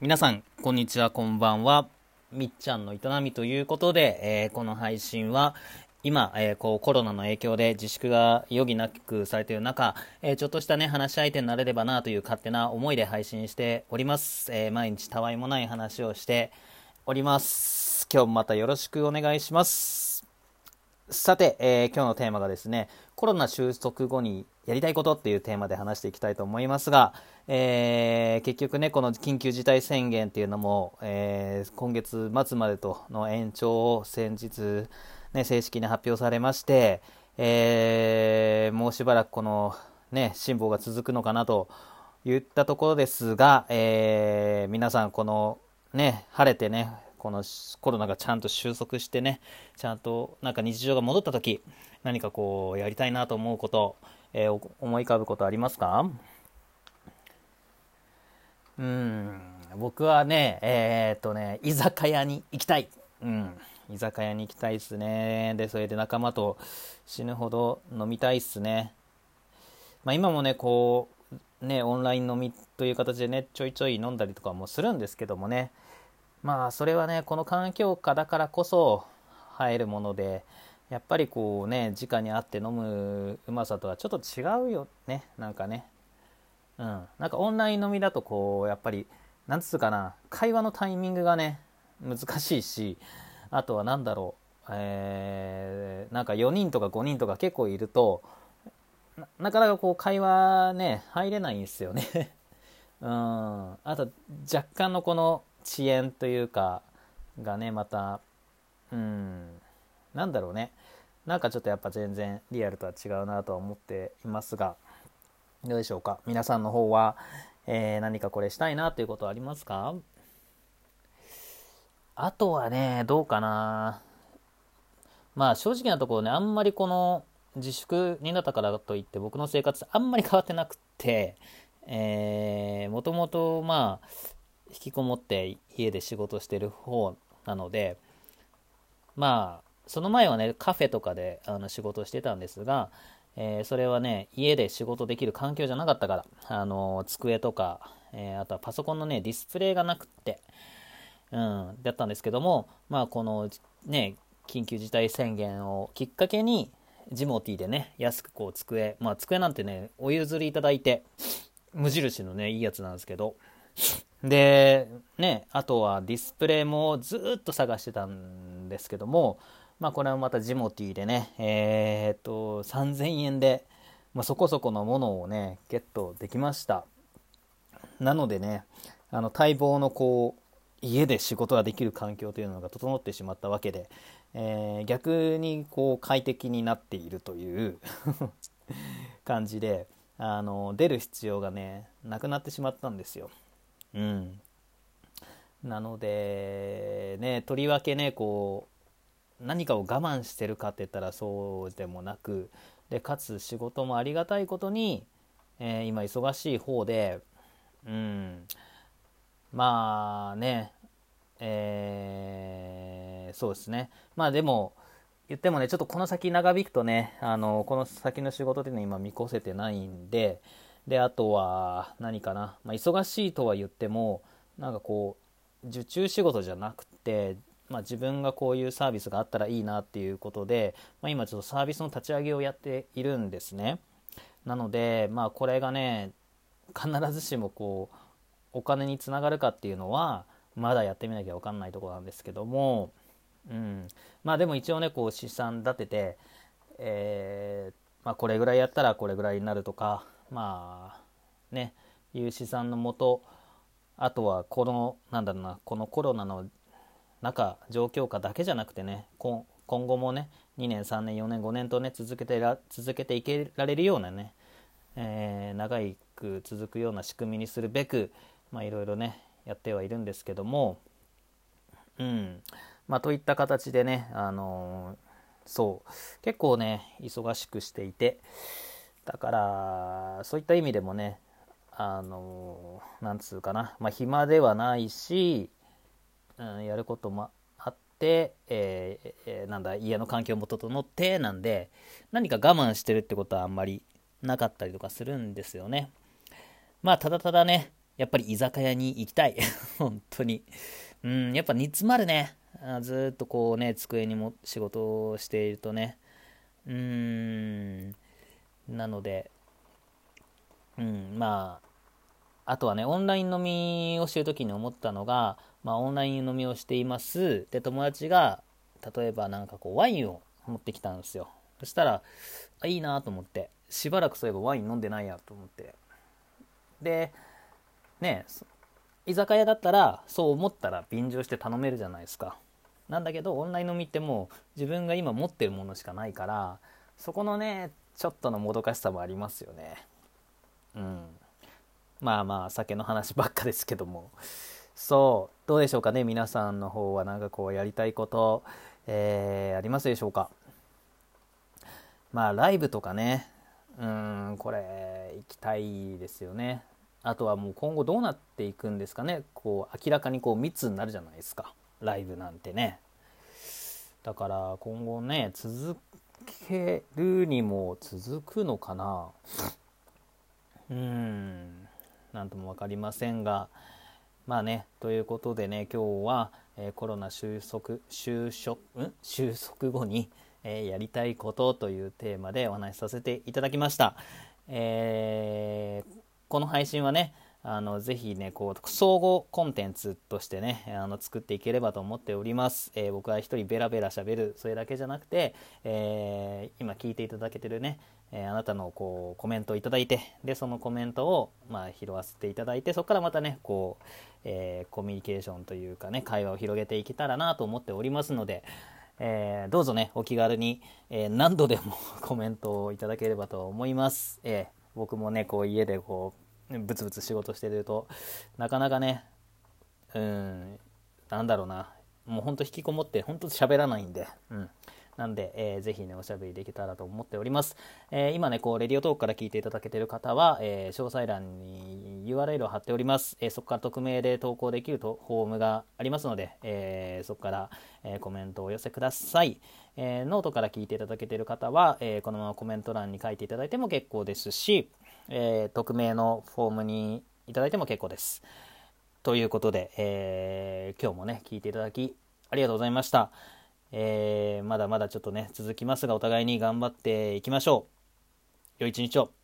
皆さん、こんにちは、こんばんは。みっちゃんの営みということで、えー、この配信は、今、えー、こうコロナの影響で自粛が余儀なくされている中、えー、ちょっとしたね、話し相手になれればなという勝手な思いで配信しております。え毎日たわいもない話をしております。今日もまたよろしくお願いします。さて、え今日のテーマがですね、コロナ収束後にやりたいことっていうテーマで話していきたいと思いますが、えー、結局ね、この緊急事態宣言っていうのも、えー、今月末までとの延長を先日、ね、正式に発表されまして、えー、もうしばらくこの、ね、辛抱が続くのかなといったところですが、えー、皆さん、この、ね、晴れてね、このコロナがちゃんと収束してね、ちゃんとなんか日常が戻った時、何かこう、やりたいなと思うこと、えー、思い浮かぶことありますか？うん、僕はね、えー、っとね、居酒屋に行きたい。うん、居酒屋に行きたいっすね。で、それで仲間と死ぬほど飲みたいっすね。まあ今もね、こう、ね、オンライン飲みという形でね、ちょいちょい飲んだりとかもするんですけどもね、まあそれはねこの環境下だからこそ入るものでやっぱりこうね直に会って飲むうまさとはちょっと違うよね。なんかね。うん。なんかオンライン飲みだとこうやっぱりなんつうかな会話のタイミングがね難しいしあとは何だろうえー、なんか4人とか5人とか結構いるとなかなかこう会話ね入れないんですよね。うん。あと若干のこの遅延というかがねまたうんなんだろうね。なんかちょっとやっぱ全然リアルとは違うなとは思っていますがどうでしょうか？皆さんの方は、えー、何かこれしたいなということはありますか？あとはねどうかな。まあ正直なところねあんまりこの自粛になったからといって僕の生活あんまり変わってなくってえー、もともとまあ引きこもって家で仕事してる方なのでまあその前はねカフェとかであの仕事してたんですが、えー、それはね家で仕事できる環境じゃなかったからあの机とか、えー、あとはパソコンのねディスプレイがなくって、うん、だったんですけどもまあこのね緊急事態宣言をきっかけにジモティでね安くこう机まあ机なんてねお譲りいただいて無印のねいいやつなんですけどで、ね、あとはディスプレイもずっと探してたんですけども、まあこれはまたジモティでね、えー、っと、3000円で、まあ、そこそこのものをね、ゲットできました。なのでね、あの待望のこう、家で仕事ができる環境というのが整ってしまったわけで、えー、逆にこう快適になっているという 感じであの出る必要がねなくなってしまったんですよ。うん、なのでねとりわけねこう何かを我慢してるかって言ったらそうでもなくでかつ仕事もありがたいことに、えー、今忙しい方でうん。まあねえー、そうですね。まあでも言ってもねちょっとこの先長引くとねあのこの先の仕事っていうのは今見越せてないんでで、あとは、何かな。まあ、忙しいとは言っても、なんかこう、受注仕事じゃなくて、まあ、自分がこういうサービスがあったらいいなっていうことで、まあ、今ちょっとサービスの立ち上げをやっているんですね。なので、まあ、これがね、必ずしもこう、お金につながるかっていうのは、まだやってみなきゃ分かんないところなんですけども、うん。まあでも一応ね、こう試算立てて、えー、まあこれぐらいやったらこれぐらいになるとか、まあねいう試算のもとあとはこのなんだろうなこのコロナの中状況下だけじゃなくてね今後もね2年3年4年5年とね続けてら続けていけられるようなね、えー、長く続くような仕組みにするべくいろいろねやってはいるんですけどもうん。まあといった形でねあのー、そう。結構ね忙しくしていてだからそういった意味でもねあのなんつうかな、まあ、暇ではないし、うん、やることもあって、えー、なんだ家の環境も整ってなんで何か我慢してるってことはあんまりなかったりとかするんですよね。まあただただね、やっぱり居酒屋に行きたい。本当に。うん、やっぱ煮詰まるね。ずっとこうね、机にも仕事をしているとね。うーん。なので、うん、まあ、あとはね、オンライン飲みをしてる時に思ったのが、まあ、オンライン飲みをしています。で、友達が、例えばなんかこう、ワインを持ってきたんですよ。そしたら、あ、いいなと思って、しばらくそういえばワイン飲んでないやと思って。で、ね、居酒屋だったら、そう思ったら便乗して頼めるじゃないですか。なんだけど、オンライン飲みってもう自分が今持ってるものしかないから、そこのね、ちょっとのもどかしさもありますよね。うん。まあまあ、酒の話ばっかですけども。そう、どうでしょうかね、皆さんの方はなんかこうやりたいこと、えー、ありますでしょうか？まあ、ライブとかね、うん、これ、行きたいですよね。あとはもう今後どうなっていくんですかね。こう、明らかにこう密になるじゃないですか。ライブなんてね。だから今後ね、続けるにも続くのかな？うん、なんとも分かりませんが、まあね、ということでね、今日は、えー、コロナ収束、収束、ん？収束後に、えー、やりたいことというテーマでお話しさせていただきました。えー、この配信はね、あのぜひね、こう総合コンテンツとしてね、あの作っていければと思っております。えー、僕は一人ベラベラしゃべる、それだけじゃなくて、えー、今聞いていただけてるね、えー、あなたのこうコメントをいただいて、で、そのコメントを、まあ、拾わせていただいて、そこからまたね、こう、えコミュニケーションというかね、会話を広げていけたらなと思っておりますので、えーどうぞね、お気軽に、え何度でも コメントをいただければと思います。え僕もね、こう家でこう、ブツブツ仕事してるとなかなかねうんなんだろうなもうほんと引きこもってほんと喋らないんで、うん、なんで、えー、ぜひね、おしゃべりできたらと思っております。えー、今ね、こう、 Radiotalk から聞いていただけている方は、えー、詳細欄に URL を貼っております。えー、そこから匿名で投稿できるとフォームがありますので、え、そこから、え、コメントをお寄せください。え、ノートから聞いていただけている方は、え、このままコメント欄に書いていただいても結構ですし、えー、匿名のフォームにいただいても結構です。ということで、えー、今日もね、聞いていただきありがとうございました。えー、まだまだちょっとね、続きますが、お互いに頑張っていきましょう。良い一日を。